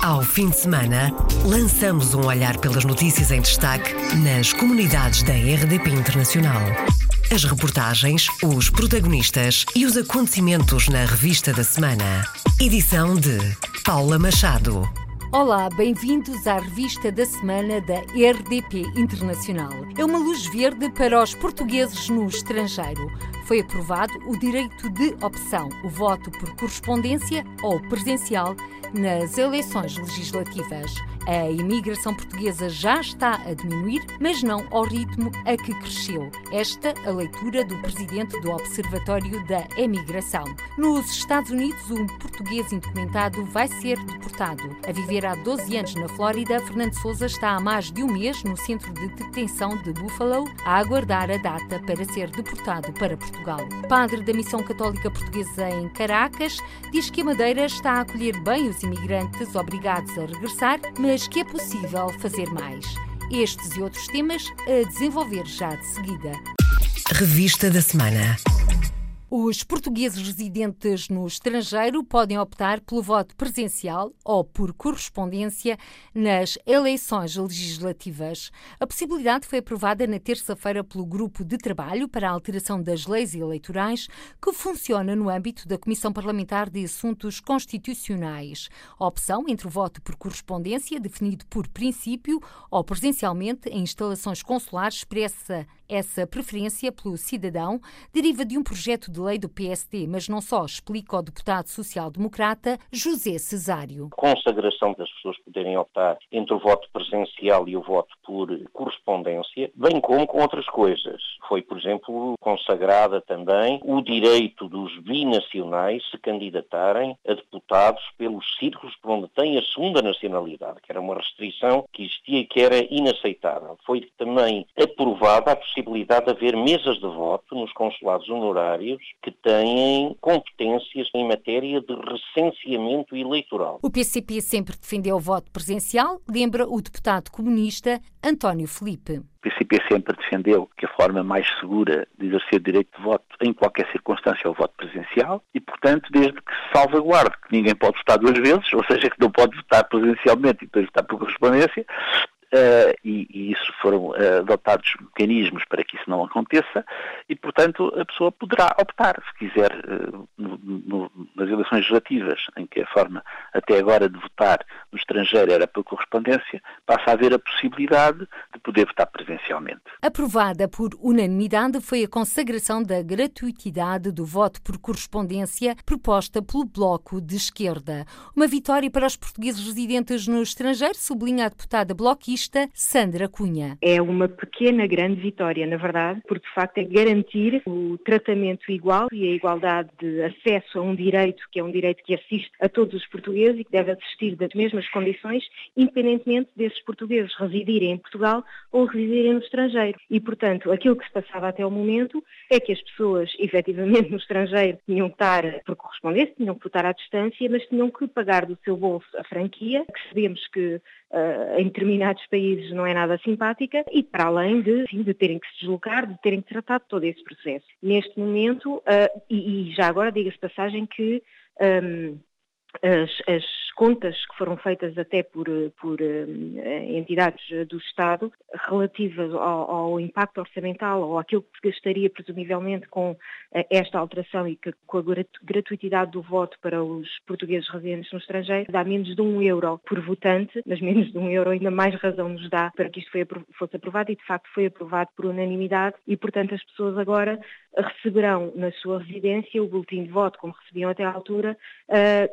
Ao fim de semana, lançamos um olhar pelas notícias em destaque nas comunidades da RDP Internacional. As reportagens, os protagonistas e os acontecimentos na revista da semana. Edição de Paula Machado. Olá, bem-vindos à revista da semana da RDP Internacional. É uma luz verde para os portugueses no estrangeiro. Foi aprovado o direito de opção, o voto por correspondência ou presencial nas eleições legislativas. A imigração portuguesa já está a diminuir, mas não ao ritmo a que cresceu. Esta a leitura do presidente do Observatório da Emigração. Nos Estados Unidos, um português indocumentado vai ser deportado. A viver há 12 anos na Flórida, Fernando Souza está há mais de um mês no centro de detenção de Buffalo a aguardar a data para ser deportado para Portugal. Padre da Missão Católica Portuguesa em Caracas diz que a Madeira está a acolher bem os imigrantes obrigados a regressar, mas mas que é possível fazer mais. Estes e outros temas a desenvolver já de seguida. Revista da Semana. Os portugueses residentes no estrangeiro podem optar pelo voto presencial ou por correspondência nas eleições legislativas. A possibilidade foi aprovada na terça-feira pelo Grupo de Trabalho para a Alteração das Leis Eleitorais, que funciona no âmbito da Comissão Parlamentar de Assuntos Constitucionais. A opção entre o voto por correspondência, definido por princípio, ou presencialmente em instalações consulares, expressa essa preferência pelo cidadão, deriva de um projeto de de lei do PSD, mas não só, explica o deputado social-democrata José Cesário. Consagração das pessoas poderem optar entre o voto presencial e o voto por correspondência, bem como com outras coisas. Foi, por exemplo, consagrada também o direito dos binacionais se candidatarem a deputados pelos círculos por onde têm a segunda nacionalidade, que era uma restrição que existia e que era inaceitável. Foi também aprovada a possibilidade de haver mesas de voto nos consulados honorários que têm competências em matéria de recenseamento eleitoral. O PCP sempre defendeu o voto presencial, lembra o deputado comunista António Felipe. O PCP sempre defendeu que a forma mais segura de exercer o direito de voto em qualquer circunstância é o voto presencial e, portanto, desde que se salvaguarde que ninguém pode votar duas vezes, ou seja, que não pode votar presencialmente e depois votar por correspondência, Uh, e, e, isso foram uh, adotados mecanismos para que isso não aconteça e, portanto, a pessoa poderá optar, se quiser, uh, no, no, nas eleições legislativas, em que a forma até agora de votar no estrangeiro era por correspondência, passa a haver a possibilidade de poder votar presencialmente. Aprovada por unanimidade foi a consagração da gratuitidade do voto por correspondência proposta pelo Bloco de Esquerda. Uma vitória para os portugueses residentes no estrangeiro, sublinha a deputada bloquista Sandra Cunha. É uma pequena, grande vitória, na verdade, porque de facto é garantir o tratamento igual e a igualdade de acesso a um direito que é um direito que assiste a todos os portugueses e que deve assistir das mesmas condições, independentemente desses portugueses residirem em Portugal ou residirem no estrangeiro. E, portanto, aquilo que se passava até o momento é que as pessoas, efetivamente, no estrangeiro, tinham que estar por correspondência, tinham que votar à distância, mas tinham que pagar do seu bolso a franquia, que sabemos que uh, em determinados países não é nada e para além de, enfim, de terem que se deslocar, de terem que tratar de todo esse processo. Neste momento, uh, e, e, já agora diga-se passagem que um, as, as, contas que foram feitas até por, por uh, entidades do Estado relativas ao, ao, impacto orçamental ou aquilo que se gastaria presumivelmente com esta alteração e que, com a gratuitidade do voto para os portugueses residentes no estrangeiro dá menos de um euro por votante, mas menos de um euro ainda mais razão nos dá para que isto fosse aprovado e de facto foi aprovado por unanimidade e portanto as pessoas agora receberão na sua residência o boletim de voto como recebiam até à altura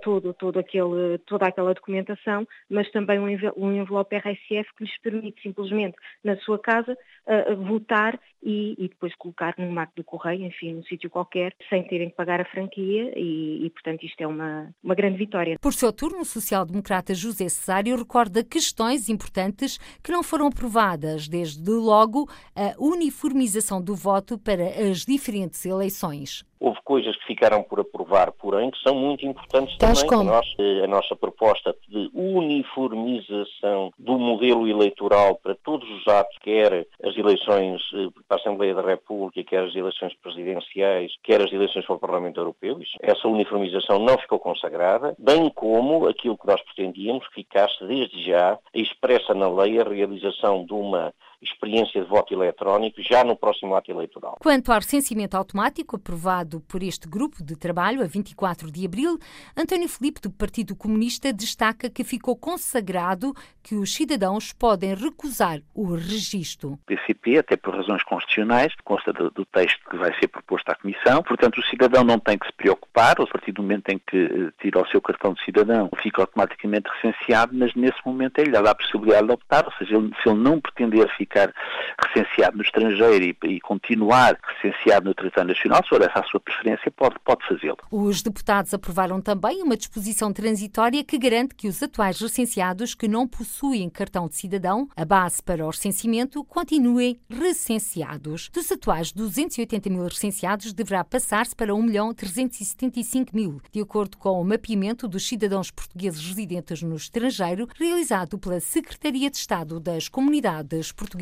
todo, todo aquele, toda aquela documentação, mas também um envelope RSF que lhes permite simplesmente na sua casa uh, votar e, e, depois colocar num marco do correio, enfim, num sítio qualquer, sem terem que pagar a franquia e, e, portanto isto é uma, uma grande vitória. Por seu turno, o social-democrata José Cesário recorda questões importantes que não foram aprovadas, desde logo a uniformização do voto para as diferentes eleições. Houve coisas que ficaram por aprovar, porém, que são muito importantes Tás também. como? A nossa, a nossa proposta de uniformização do modelo eleitoral para todos os atos, quer as eleições eh, para a Assembleia da República, quer as eleições presidenciais, quer as eleições para o Parlamento Europeu. Essa uniformização não ficou consagrada, bem como aquilo que nós pretendíamos ficasse desde já expressa na lei a realização de uma experiência de voto eletrónico já no próximo ato eleitoral. Quanto ao recenseamento automático aprovado por este grupo de trabalho a 24 de abril, António Filipe, do Partido Comunista, destaca que ficou consagrado que os cidadãos podem recusar o registro. PCP, até por razões constitucionais, consta do, do texto que vai ser proposto à Comissão. Portanto, o cidadão não tem que se preocupar, a partir do momento em que eh, tira o seu cartão de cidadão, fica automaticamente recenseado, mas nesse momento ele lhe dá a possibilidade de optar, ou seja, ele- se ele não pretender ficar recenseado no estrangeiro e, e continuar recenseado no território nacional, se for essa a sua preferência, pode, pode fazê-lo. Os deputados aprovaram também uma disposição transitória que garante que os atuais recenseados que não possuem cartão de cidadão, a base para o recenseamento, continuem recenseados. Dos atuais 280 mil recenseados, deverá passar-se para 1 milhão 375 mil, de acordo com o mapeamento dos cidadãos portugueses residentes no estrangeiro, realizado pela Secretaria de Estado das Comunidades Portuguesas.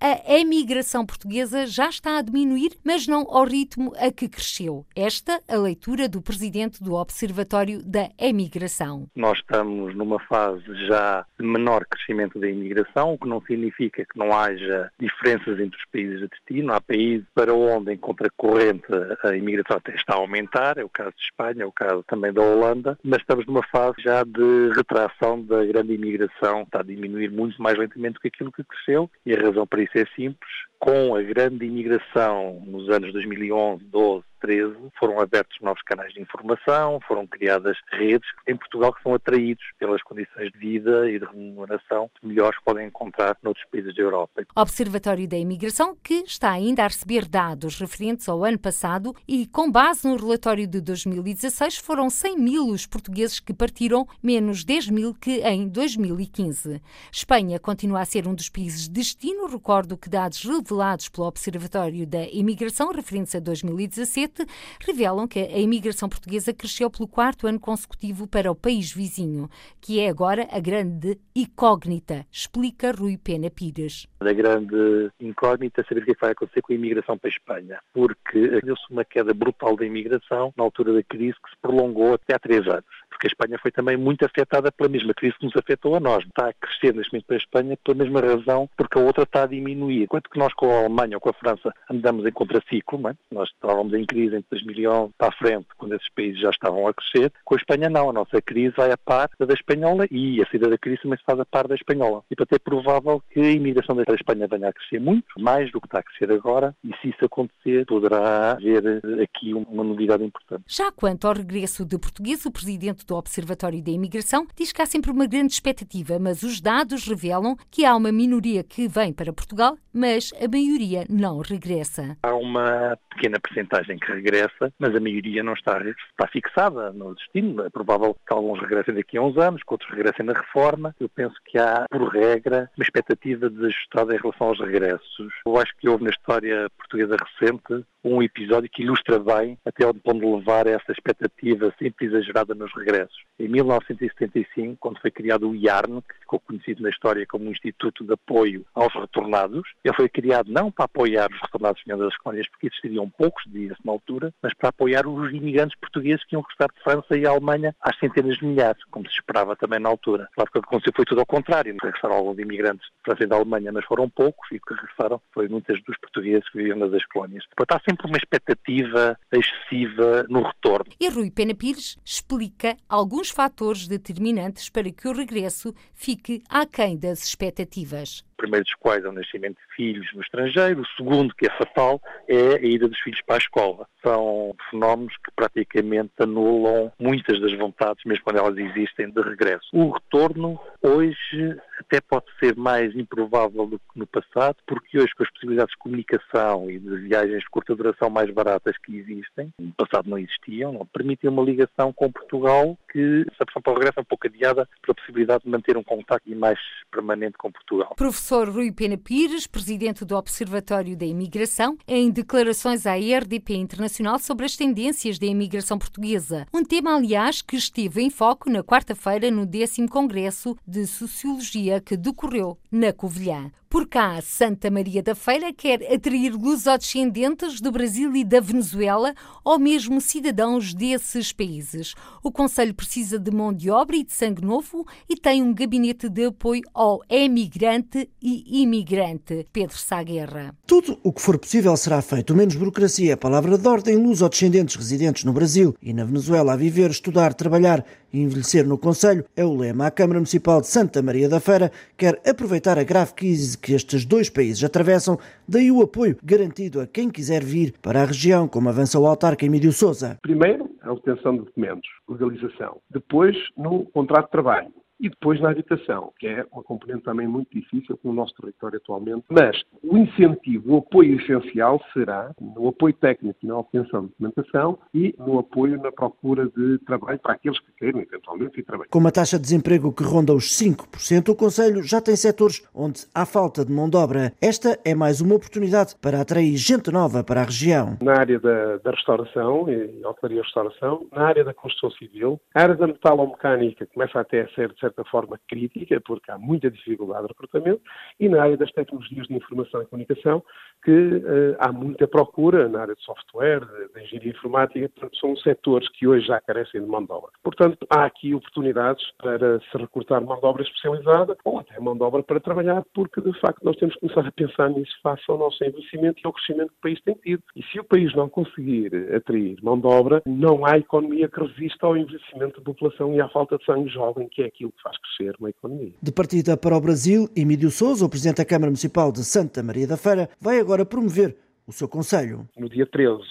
A emigração portuguesa já está a diminuir, mas não ao ritmo a que cresceu. Esta a leitura do presidente do Observatório da Emigração. Nós estamos numa fase já de menor crescimento da imigração, o que não significa que não haja diferenças entre os países de destino. Há países para onde, em contracorrente, a imigração até está a aumentar, é o caso de Espanha, é o caso também da Holanda, mas estamos numa fase já de retração da grande imigração, está a diminuir muito mais lentamente do que aquilo que cresceu, e a razão para isso é simples. Com a grande imigração nos anos 2011, 12, 13, foram abertos novos canais de informação, foram criadas redes em Portugal que são atraídos pelas condições de vida e de remuneração melhores que podem encontrar noutros países da Europa. Observatório da Imigração, que está ainda a receber dados referentes ao ano passado e, com base no relatório de 2016, foram 100 mil os portugueses que partiram, menos 10 mil que em 2015. Espanha continua a ser um dos países de destino. Recordo que dados revelados pelo Observatório da Imigração, referentes a 2017, revelam que a imigração portuguesa cresceu pelo quarto ano consecutivo para o país vizinho, que é agora a grande incógnita, explica Rui Pena Pires. A grande incógnita é saber o que é que vai acontecer com a imigração para a Espanha, porque deu-se uma queda brutal da imigração na altura da crise que se prolongou até há três anos. Porque a Espanha foi também muito afetada pela mesma crise que nos afetou a nós. Está a crescer neste momento para a Espanha pela mesma razão, porque a outra está a diminuir. Enquanto que nós com a Alemanha ou com a França andamos em contraciclo, é? nós estávamos em crise entre 2011 para a frente, quando esses países já estavam a crescer, com a Espanha não. A nossa crise vai a par da espanhola e a saída da crise também se faz a par da espanhola. E portanto é provável que a imigração da Espanha venha a crescer muito, mais do que está a crescer agora, e se isso acontecer, poderá haver eh, aqui uma novidade importante. Já quanto ao regresso de português, o presidente do Observatório da Imigração diz que há sempre uma grande expectativa, mas os dados revelam que há uma minoria que vem para Portugal, mas a maioria não regressa. Há uma pequena percentagem que regressa, mas a maioria não está, está fixada no destino. É provável que alguns regressem daqui a uns anos, que outros regressem na reforma. Eu penso que há, por regra, uma expectativa desajustada em relação aos regressos. Eu acho que houve na história portuguesa recente um episódio que ilustra bem até onde pode levar essa expectativa sempre exagerada nos regressos. Em 1975, quando foi criado o IARN, que ficou conhecido na história como um Instituto de Apoio aos Retornados, ele foi criado não para apoiar os retornados das colónias, porque existiriam poucos dias na altura, mas para apoiar os imigrantes portugueses que iam regressar de França e Alemanha às centenas de milhares, como se esperava também na altura. Claro que o que aconteceu foi tudo ao contrário. Regressaram alguns imigrantes de França e da Alemanha, mas foram poucos, e o que regressaram foi muitos dos portugueses que viviam nas colónias. Portanto, sempre uma expectativa excessiva no retorno. E Rui Pena Pires explica alguns fatores determinantes para que o regresso fique aquém das expectativas. Primeiro dos quais é o nascimento de filhos no estrangeiro, o segundo, que é fatal, é a ida dos filhos para a escola. São fenómenos que praticamente anulam muitas das vontades, mesmo quando elas existem, de regresso. O retorno Hoje até pode ser mais improvável do que no passado, porque hoje com as possibilidades de comunicação e de viagens de curta duração mais baratas que existem, no passado não existiam, não permitem uma ligação com Portugal que, se a pessoa para o regresso, é um pouco adiada pela possibilidade de manter um contacto mais permanente com Portugal. Professor Rui Pena Pires, presidente do Observatório da Imigração, em declarações à RDP Internacional sobre as tendências da imigração portuguesa. Um tema, aliás, que esteve em foco na quarta-feira no 10 Congresso de Sociologia que decorreu na Covilhã. Por cá, Santa Maria da Feira quer atrair lusodescendentes do Brasil e da Venezuela ou mesmo cidadãos desses países. O Conselho precisa de mão de obra e de sangue novo e tem um gabinete de apoio ao emigrante e imigrante. Pedro Saguerra. Tudo o que for possível será feito, menos burocracia. Palavra de ordem, lusodescendentes residentes no Brasil e na Venezuela a viver, estudar, trabalhar envelhecer no Conselho é o lema. A Câmara Municipal de Santa Maria da Feira quer aproveitar a grave crise que estes dois países atravessam, daí o apoio garantido a quem quiser vir para a região, como avança o autarca Emílio Souza. Primeiro, a obtenção de documentos, legalização. Depois, no contrato de trabalho e depois na habitação, que é uma componente também muito difícil no nosso território atualmente. Mas o incentivo, o apoio essencial será no apoio técnico na obtenção de documentação e no apoio na procura de trabalho para aqueles que queiram eventualmente ir trabalhar. Com uma taxa de desemprego que ronda os 5%, o Conselho já tem setores onde há falta de mão de obra. Esta é mais uma oportunidade para atrair gente nova para a região. Na área da, da restauração e hotelaria restauração, na área da construção civil, a área da metalomecânica começa até a ser, de certa forma, crítica, porque há muita dificuldade de recrutamento, e na área das tecnologias de informação e comunicação, que uh, há muita procura na área de software, de engenharia informática, portanto, são setores que hoje já carecem de mão de obra. Portanto, há aqui oportunidades para se recrutar mão de obra especializada ou até mão de obra para trabalhar, porque de facto nós temos que começar a pensar nisso face ao nosso envelhecimento e ao crescimento que o país tem tido. E se o país não conseguir atrair mão de obra, não há economia que resista ao envelhecimento da população e à falta de sangue jovem, que é aquilo faz crescer uma economia. De partida para o Brasil, Emílio Souza, o Presidente da Câmara Municipal de Santa Maria da Feira, vai agora promover o seu Conselho. No dia 13,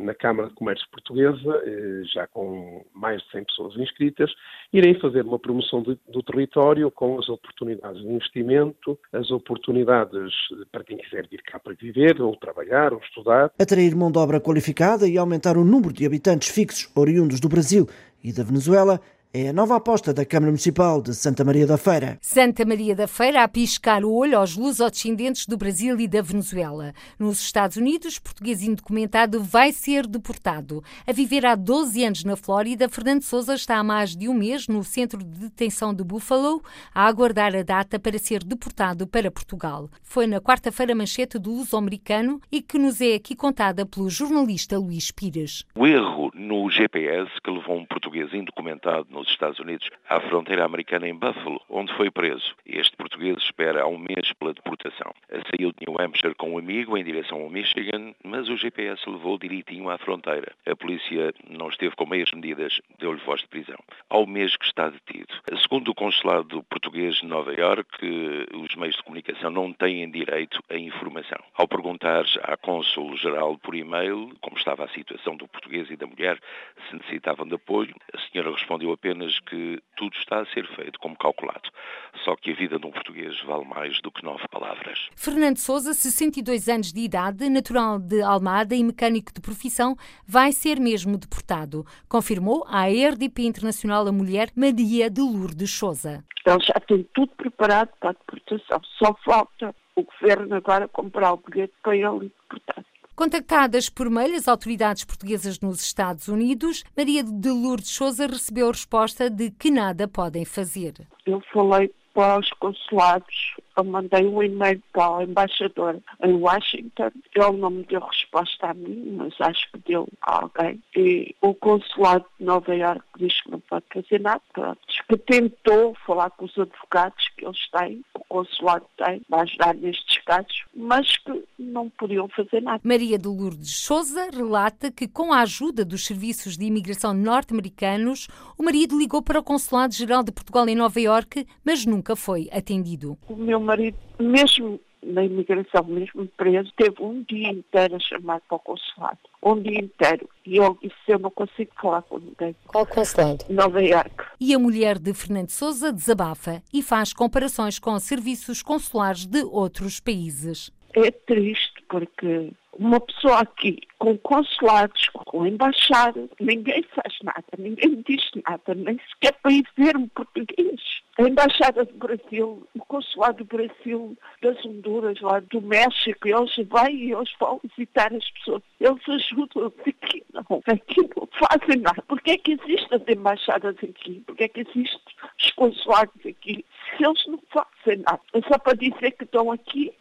na Câmara de Comércio Portuguesa, eh, já com mais de 100 pessoas inscritas, irei fazer uma promoção do, do território com as oportunidades de investimento, as oportunidades para quem quiser vir cá para viver, ou trabalhar, ou estudar. Atrair mão de obra qualificada e aumentar o número de habitantes fixos oriundos do Brasil e da Venezuela é a nova aposta da Câmara Municipal de Santa Maria da Feira. Santa Maria da Feira a piscar o olho aos lusodescendentes do Brasil e da Venezuela. Nos Estados Unidos, português indocumentado vai ser deportado. A viver há 12 anos na Flórida, Fernando Souza está há mais de um mês no centro de detenção de Buffalo a aguardar a data para ser deportado para Portugal. Foi na quarta-feira manchete do Luso-Americano e que nos é aqui contada pelo jornalista Luís Pires. O erro no GPS que levou um português indocumentado no nos Estados Unidos, à fronteira americana em Buffalo, onde foi preso. Este português espera há um mês pela deportação. Saiu de New Hampshire com um amigo em direção ao Michigan, mas o GPS levou direitinho à fronteira. A polícia não esteve com meias medidas, deu-lhe voz de prisão. Ao mês que está detido. Segundo o consulado português de Nova Iorque, os meios de comunicação não têm direito à informação. Ao perguntar à cônsul-geral por e-mail como estava a situação do português e da mulher, se necessitavam de apoio, a senhora respondeu apenas apenas que tudo está a ser feito como calculado. Só que a vida de um português vale mais do que nove palavras. Fernando Souza, 62 anos de idade, natural de Almada e mecânico de profissão, vai ser mesmo deportado, confirmou à RDP Internacional a mulher Maria de Lourdes Souza. Ele já tem tudo preparado para a deportação. Só falta o governo agora comprar o bilhete para ele deportar. Contactadas por mail as autoridades portuguesas nos Estados Unidos, Maria de Lourdes Souza recebeu a resposta de que nada podem fazer. Eu falei para os consulados eu mandei um e-mail para o embaixador em Washington. Ele não me deu resposta a mim, mas acho que deu a alguém. E o consulado de Nova Iorque diz que não pode fazer nada. Pronto. Que tentou falar com os advogados que eles têm, o consulado tem, para ajudar nestes casos, mas que não podiam fazer nada. Maria de Lourdes Souza relata que, com a ajuda dos serviços de imigração norte-americanos, o marido ligou para o Consulado-Geral de Portugal em Nova Iorque, mas nunca foi atendido. O meu marido, mesmo na imigração, mesmo preso, teve um dia inteiro a chamar para o consulado. Um dia inteiro. E eu disse, eu não consigo falar com ninguém. Qual consulado? Nova Iorque. E a mulher de Fernando Souza desabafa e faz comparações com serviços consulares de outros países. É triste porque uma pessoa aqui com consulados, com embaixadas, ninguém faz nada, ninguém me diz nada, nem sequer para ir ver um português. A embaixada do Brasil, o consulado do Brasil, das Honduras, lá do México, eles vão e eles vão visitar as pessoas. Eles ajudam aqui, não. Aqui não fazem nada. Porquê é que existem as embaixadas aqui? Porquê é que existem os consulados aqui? Se eles não fazem nada. É só para dizer que estão aqui.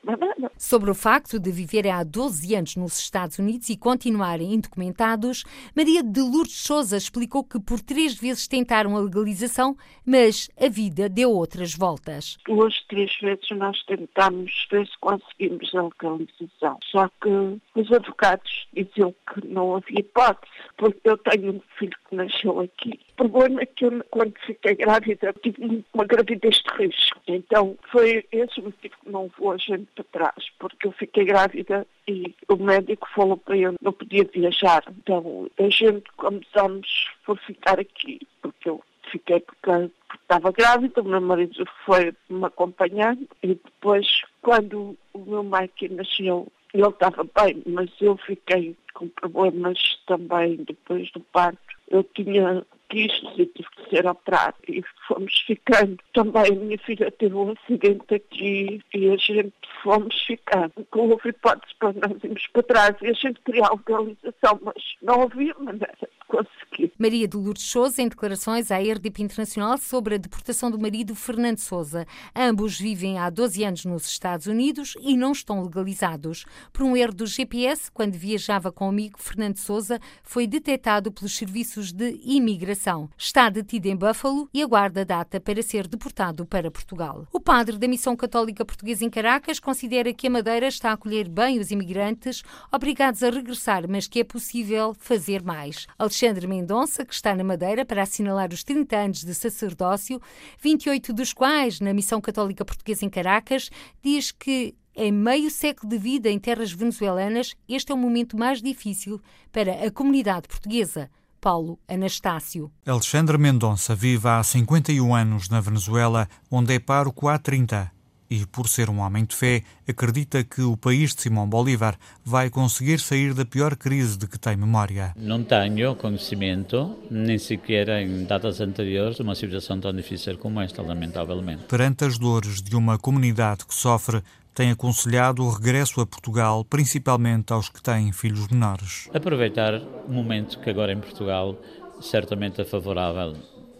Sobre o facto de viverem há 12 anos nos Estados Unidos e continuarem indocumentados, Maria de Lourdes Souza explicou que por três vezes tentaram a legalização, mas a vida deu outras voltas. Duas, três vezes nós tentámos ver se conseguimos a legalização. Só que os advogados diziam que não havia hipótese, porque eu tenho um filho que nasceu aqui. O problema é que eu, quando fiquei grávida, tive uma gravidez de risco. Então, foi esse o motivo que não vou gente para trás, porque eu fiquei grávida e o médico falou para eu não podia viajar. Então, a gente começamos por ficar aqui, porque eu fiquei porque estava grávida, o meu marido foi me acompanhar e depois, quando o meu Mike nasceu, ele estava bem, mas eu fiquei com problemas também depois do parto. Eu tinha quistes e tive que ser operado e fomos ficando. Também a minha filha teve um acidente aqui e a gente fomos ficando. Com houve hipótese para nós irmos para trás e a gente queria a legalização, mas não havia maneira de conseguir. Maria de Lourdes Souza, em declarações à RDP Internacional sobre a deportação do marido Fernando Souza. Ambos vivem há 12 anos nos Estados Unidos e não estão legalizados. Por um erro do GPS, quando viajava com o amigo Fernando Souza, foi detectado pelos serviços de imigração Está detido em Buffalo e aguarda data para ser deportado para Portugal. O padre da Missão Católica Portuguesa em Caracas considera que a Madeira está a acolher bem os imigrantes obrigados a regressar, mas que é possível fazer mais. Alexandre Mendonça, que está na Madeira para assinalar os 30 anos de sacerdócio, 28 dos quais na Missão Católica Portuguesa em Caracas, diz que em meio século de vida em terras venezuelanas, este é o momento mais difícil para a comunidade portuguesa. Paulo Anastácio. Alexandre Mendonça vive há 51 anos na Venezuela, onde é pároco há 30 e, por ser um homem de fé, acredita que o país de Simão Bolívar vai conseguir sair da pior crise de que tem memória. Não tenho conhecimento, nem sequer em datas anteriores, de uma situação tão difícil como esta, lamentavelmente. Perante as dores de uma comunidade que sofre, tem aconselhado o regresso a Portugal, principalmente aos que têm filhos menores. Aproveitar o momento que agora em Portugal certamente é favorável,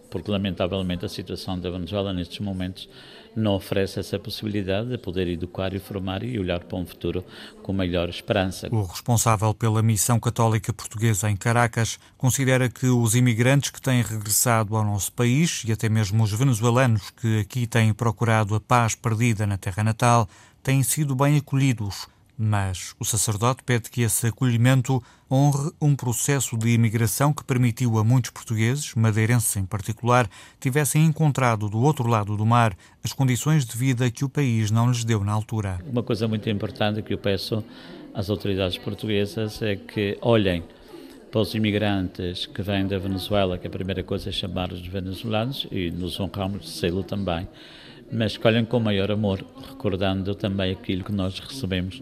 porque lamentavelmente a situação da Venezuela nestes momentos não oferece essa possibilidade de poder educar e formar e olhar para um futuro com maior esperança. O responsável pela Missão Católica Portuguesa em Caracas considera que os imigrantes que têm regressado ao nosso país e até mesmo os venezuelanos que aqui têm procurado a paz perdida na terra natal têm sido bem acolhidos, mas o sacerdote pede que esse acolhimento honre um processo de imigração que permitiu a muitos portugueses, madeirenses em particular, tivessem encontrado do outro lado do mar as condições de vida que o país não lhes deu na altura. Uma coisa muito importante que eu peço às autoridades portuguesas é que olhem para os imigrantes que vêm da Venezuela, que a primeira coisa é chamar os venezuelanos e nos honramos de sê-lo também mas escolhem com maior amor, recordando também aquilo que nós recebemos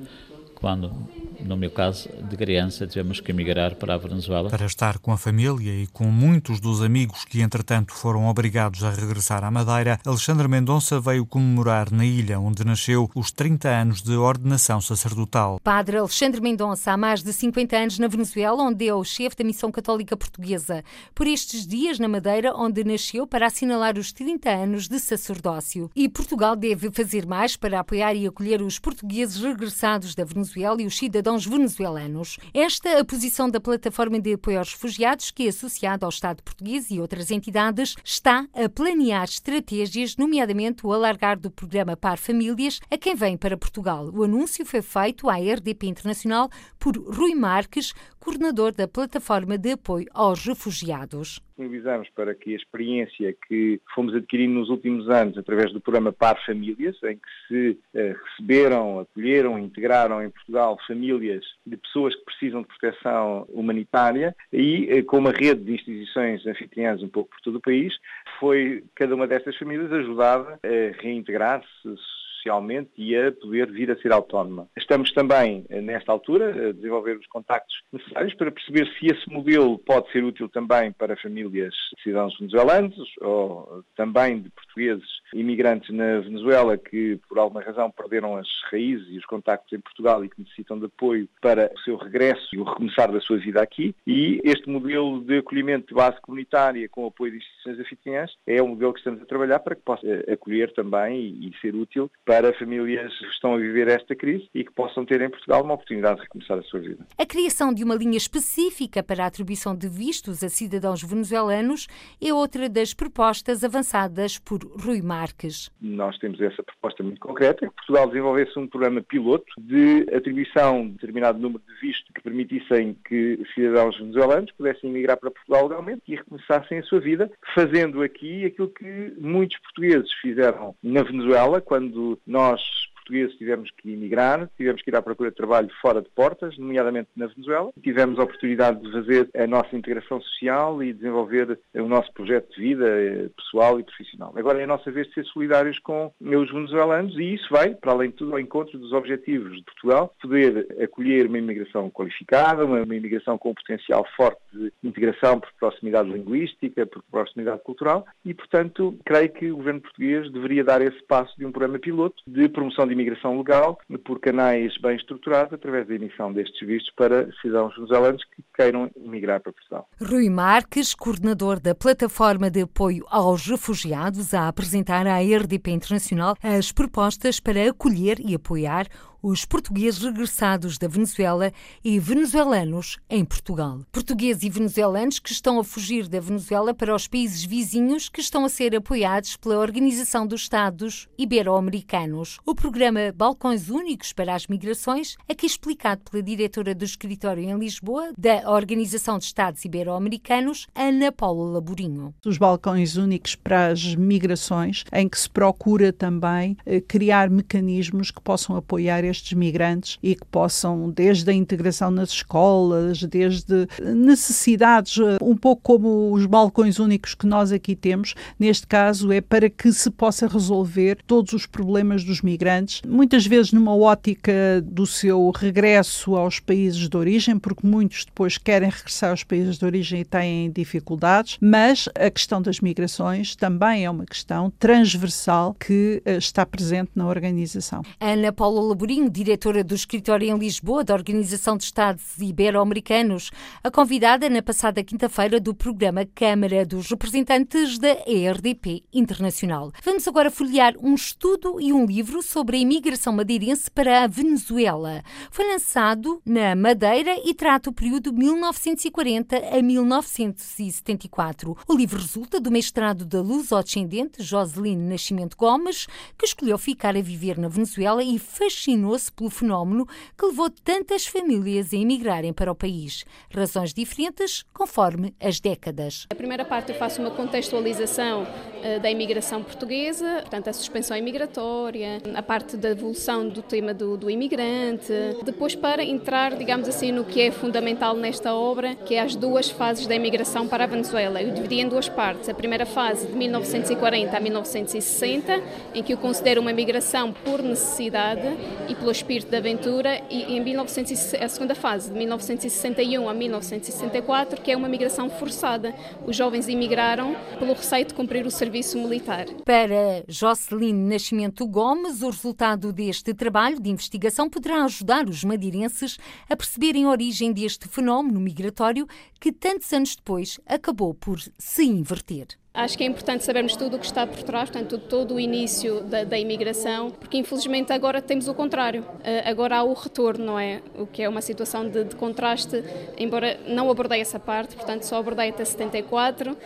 quando, no meu caso, de criança, tivemos que emigrar para a Venezuela. Para estar com a família e com muitos dos amigos que, entretanto, foram obrigados a regressar à Madeira, Alexandre Mendonça veio comemorar na ilha onde nasceu os 30 anos de ordenação sacerdotal. Padre Alexandre Mendonça, há mais de 50 anos na Venezuela, onde é o chefe da Missão Católica Portuguesa. Por estes dias na Madeira, onde nasceu para assinalar os 30 anos de sacerdócio. E Portugal deve fazer mais para apoiar e acolher os portugueses regressados da Venezuela Venezuela e os cidadãos venezuelanos. Esta é a posição da Plataforma de Apoio aos Refugiados, que, associada ao Estado português e outras entidades, está a planear estratégias, nomeadamente o alargar do programa Par Famílias a quem vem para Portugal. O anúncio foi feito à RDP Internacional por Rui Marques, coordenador da Plataforma de Apoio aos Refugiados. Disponibilizamos para que a experiência que fomos adquirindo nos últimos anos através do programa Par Famílias, em que se uh, receberam, acolheram, integraram em Portugal famílias de pessoas que precisam de proteção humanitária e uh, com uma rede de instituições anfitriãs um pouco por todo o país, foi cada uma destas famílias ajudada a reintegrar-se socialmente e a poder vir a ser autónoma. Estamos também, eh, nesta altura, a desenvolver os contactos necessários para perceber se esse modelo pode ser útil também para famílias de cidadãos venezuelanos ou também de portugueses imigrantes na Venezuela que, por alguma razão, perderam as raízes e os contactos em Portugal e que necessitam de apoio para o seu regresso e o recomeçar da sua vida aqui. E este modelo de acolhimento de base comunitária com apoio de instituições anfitriãs é um modelo que estamos a trabalhar para que possa eh, acolher também e ser útil para famílias que estão a viver esta crise e que possam ter em Portugal uma oportunidade de recomeçar a sua vida. A criação de uma linha específica para a atribuição de vistos a cidadãos venezuelanos é outra das propostas avançadas por Rui Marques. Nós temos essa proposta muito concreta, que Portugal desenvolvesse um programa piloto de atribuição de determinado número de vistos que permitissem que cidadãos venezuelanos pudessem emigrar para Portugal legalmente e recomeçassem a sua vida, fazendo aqui aquilo que muitos portugueses fizeram na Venezuela, quando nós portugueses tivemos que emigrar, tivemos que ir à procura de trabalho fora de portas, nomeadamente na Venezuela. Tivemos a oportunidade de fazer a nossa integração social e desenvolver o nosso projeto de vida eh, pessoal e profissional. Agora é a nossa vez de ser solidários com os venezuelanos e isso vai, para além de tudo, ao encontro dos objetivos de Portugal, poder acolher uma imigração qualificada, uma, imigração com um potencial forte de integração por proximidade linguística, por proximidade cultural e, portanto, creio que o governo português deveria dar esse passo de um programa piloto de promoção de imigração legal por canais bem estruturados através da emissão destes vistos para cidadãos venezuelanos que queiram emigrar para Portugal. Rui Marques, coordenador da Plataforma de Apoio aos Refugiados, a apresentar à RDP Internacional as propostas para acolher e apoiar os portugueses regressados da Venezuela e venezuelanos em Portugal. Portugueses e venezuelanos que estão a fugir da Venezuela para os países vizinhos que estão a ser apoiados pela Organização dos Estados Ibero-Americanos. O programa Balcões Únicos para as Migrações, aqui explicado pela diretora do escritório em Lisboa da Organização dos Estados Ibero-Americanos, Ana Paula Laborinho. Os balcões únicos para as migrações, em que se procura também eh, criar mecanismos que possam apoiar estes migrantes e que possam, desde a integração nas escolas, desde necessidades, eh, um pouco como os balcões únicos que nós aqui temos, neste caso é para que se possa resolver todos os problemas dos migrantes, muitas vezes numa ótica do seu regresso aos países de origem, porque muitos depois querem regressar aos países de origem e têm dificuldades, mas a questão das migrações também é uma questão transversal que eh, está presente na organização. Ana Paula Laborinho diretora do escritório em Lisboa da Organização de Estados Ibero-Americanos, a convidada na passada quinta-feira do programa Câmara dos Representantes da ERDP Internacional. Vamos agora folhear um estudo e um livro sobre a imigração madeirense para a Venezuela. Foi lançado na Madeira e trata o período 1940 a 1974. O livro resulta do mestrado da luso-ascendente Joseline Nascimento Gomes, que escolheu ficar a viver na Venezuela e fascinou fascinou-se pelo fenómeno que levou tantas famílias a emigrarem para o país. Razões diferentes conforme as décadas. A primeira parte eu faço uma contextualização uh, da imigração portuguesa, portanto a suspensão imigratória, a parte da evolução do tema do, do imigrante, depois para entrar, digamos assim, no que é fundamental nesta obra, que é as duas fases da imigração para a Venezuela. Eu dividi em duas partes. A primeira fase de 1940 a 1960, em que eu considero uma migração por necessidade e pelo espírito de aventura e em 1900, a segunda fase, de 1961 a 1964, que é uma migração forçada. Os jovens emigraram pelo receio de cumprir o serviço militar. Para Joceline Nascimento Gomes, o resultado deste trabalho de investigação poderá ajudar os madeirenses a perceberem a origem deste fenómeno migratório que tantos anos depois acabou por se inverter. Acho que é importante sabermos tudo o que está por trás, portanto, todo o início da, da imigração, porque infelizmente agora temos o contrário. Uh, agora há o retorno, não é? O que é uma situação de, de contraste, embora não abordei essa parte, portanto, só abordei até 74, uh,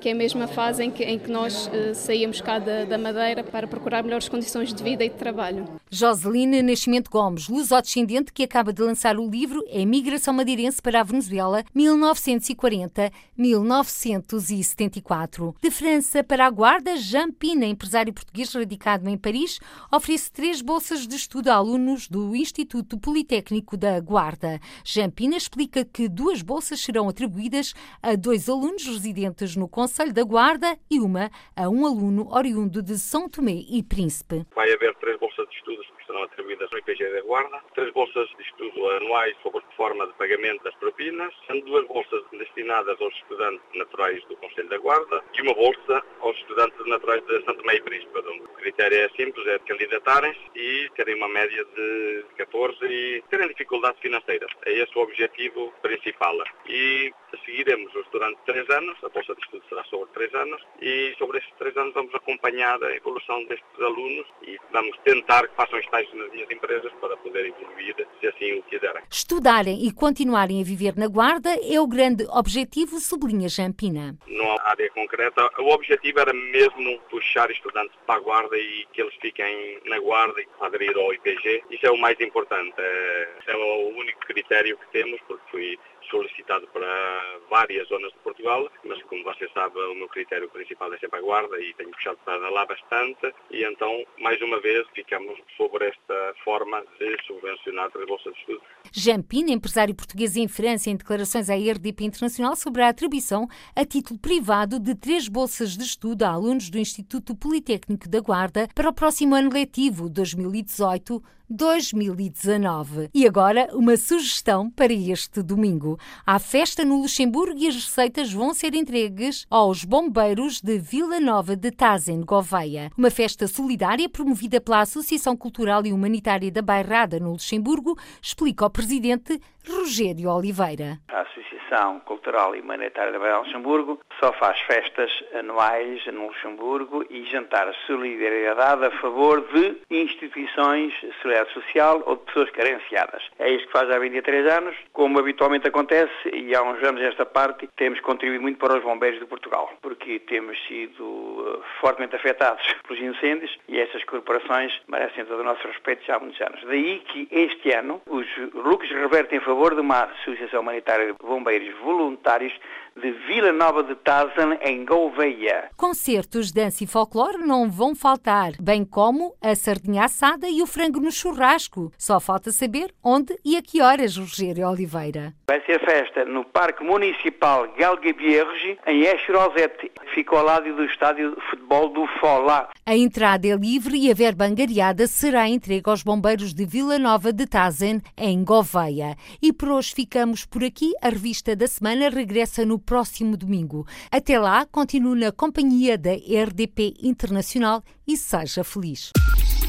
que é a mesma fase em que, em que nós uh, saímos cá da, da Madeira para procurar melhores condições de vida e de trabalho. Joseline Nascimento Gomes, luso-descendente, que acaba de lançar o livro Emigração Madeirense para a Venezuela, 1940-1974. De França para a Guarda, Jean Pina, empresário português radicado em Paris, oferece três bolsas de estudo a alunos do Instituto Politécnico da Guarda. Jean Pina explica que duas bolsas serão atribuídas a dois alunos residentes no Conselho da Guarda e uma a um aluno oriundo de São Tomé e Príncipe. Vai haver três bolsas de estudos serão atribuídas ao IPG da Guarda, três bolsas de estudo anuais sobre forma de pagamento das propinas, duas bolsas destinadas aos estudantes naturais do Conselho da Guarda e uma bolsa aos estudantes naturais de Santo Meio Príncipe. O critério é simples, é de candidatarem-se e terem uma média de 14 e terem dificuldades financeiras. É esse o objetivo principal. E seguiremos durante três anos, a bolsa de estudo será sobre três anos, e sobre estes três anos vamos acompanhar a evolução destes alunos e vamos tentar que façam nas minhas empresas para poderem evoluir, se assim o quiserem. Estudarem e continuarem a viver na Guarda é o grande objetivo, sublinha Jampina. Não há área concreta. O objetivo era mesmo puxar estudantes para a Guarda e que eles fiquem na Guarda e aderir ao IPG. Isso é o mais importante. É, é o único critério que temos, porque fui solicitado para várias zonas de Portugal, mas como você sabe, o meu critério principal é sempre a guarda e tenho puxado para lá bastante e então, mais uma vez, ficamos sobre esta forma de subvencionar as bolsas de estudo. Jean Pina, empresário português em França, em declarações à RDP Internacional sobre a atribuição a título privado de três bolsas de estudo a alunos do Instituto Politécnico da Guarda para o próximo ano letivo 2018 2019. E agora, uma sugestão para este domingo. Há festa no Luxemburgo e as receitas vão ser entregues aos bombeiros de Vila Nova de Tazen, Gouveia. Uma festa solidária promovida pela Associação Cultural e Humanitária da Bairrada, no Luxemburgo, explica o presidente Rogério Oliveira. A Associação Cultural e Humanitária da Bairrada, Luxemburgo só faz festas anuais no Luxemburgo e jantar solidariedade a favor de instituições solidariedade social ou de pessoas carenciadas. É isto que faz há 23 anos, como habitualmente acontece, e há uns anos esta parte temos contribuído muito para os bombeiros de Portugal, porque temos sido eh, fortemente afetados pelos incêndios e essas corporações merecem todo o nosso respeito já há muitos anos. Daí que este ano os lucros revertem em favor de uma associação humanitária de bombeiros voluntários de Vila Nova de Tarzan, em Gouveia. Concertos, dança e folclore não vão faltar, bem como a sardinha assada e o frango no churrasco. Só falta saber onde e a que horas, Rogério Oliveira. Vai ser festa no Parque Municipal Galgabierge, em Eschrosete. Fica ao lado do estádio de futebol do Folá. A entrada é livre e a verba angariada será entregue aos bombeiros de Vila Nova de Tazen, em Gouveia. E por hoje ficamos por aqui. A revista da semana regressa no próximo domingo. Até lá, continue na companhia da RDP Internacional e seja feliz.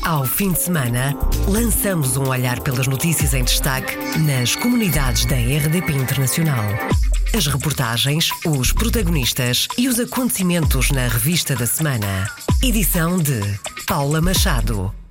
Ao fim de semana, lançamos um olhar pelas notícias em destaque nas comunidades da RDP Internacional. As reportagens, os protagonistas e os acontecimentos na revista da semana. Edição de Paula Machado.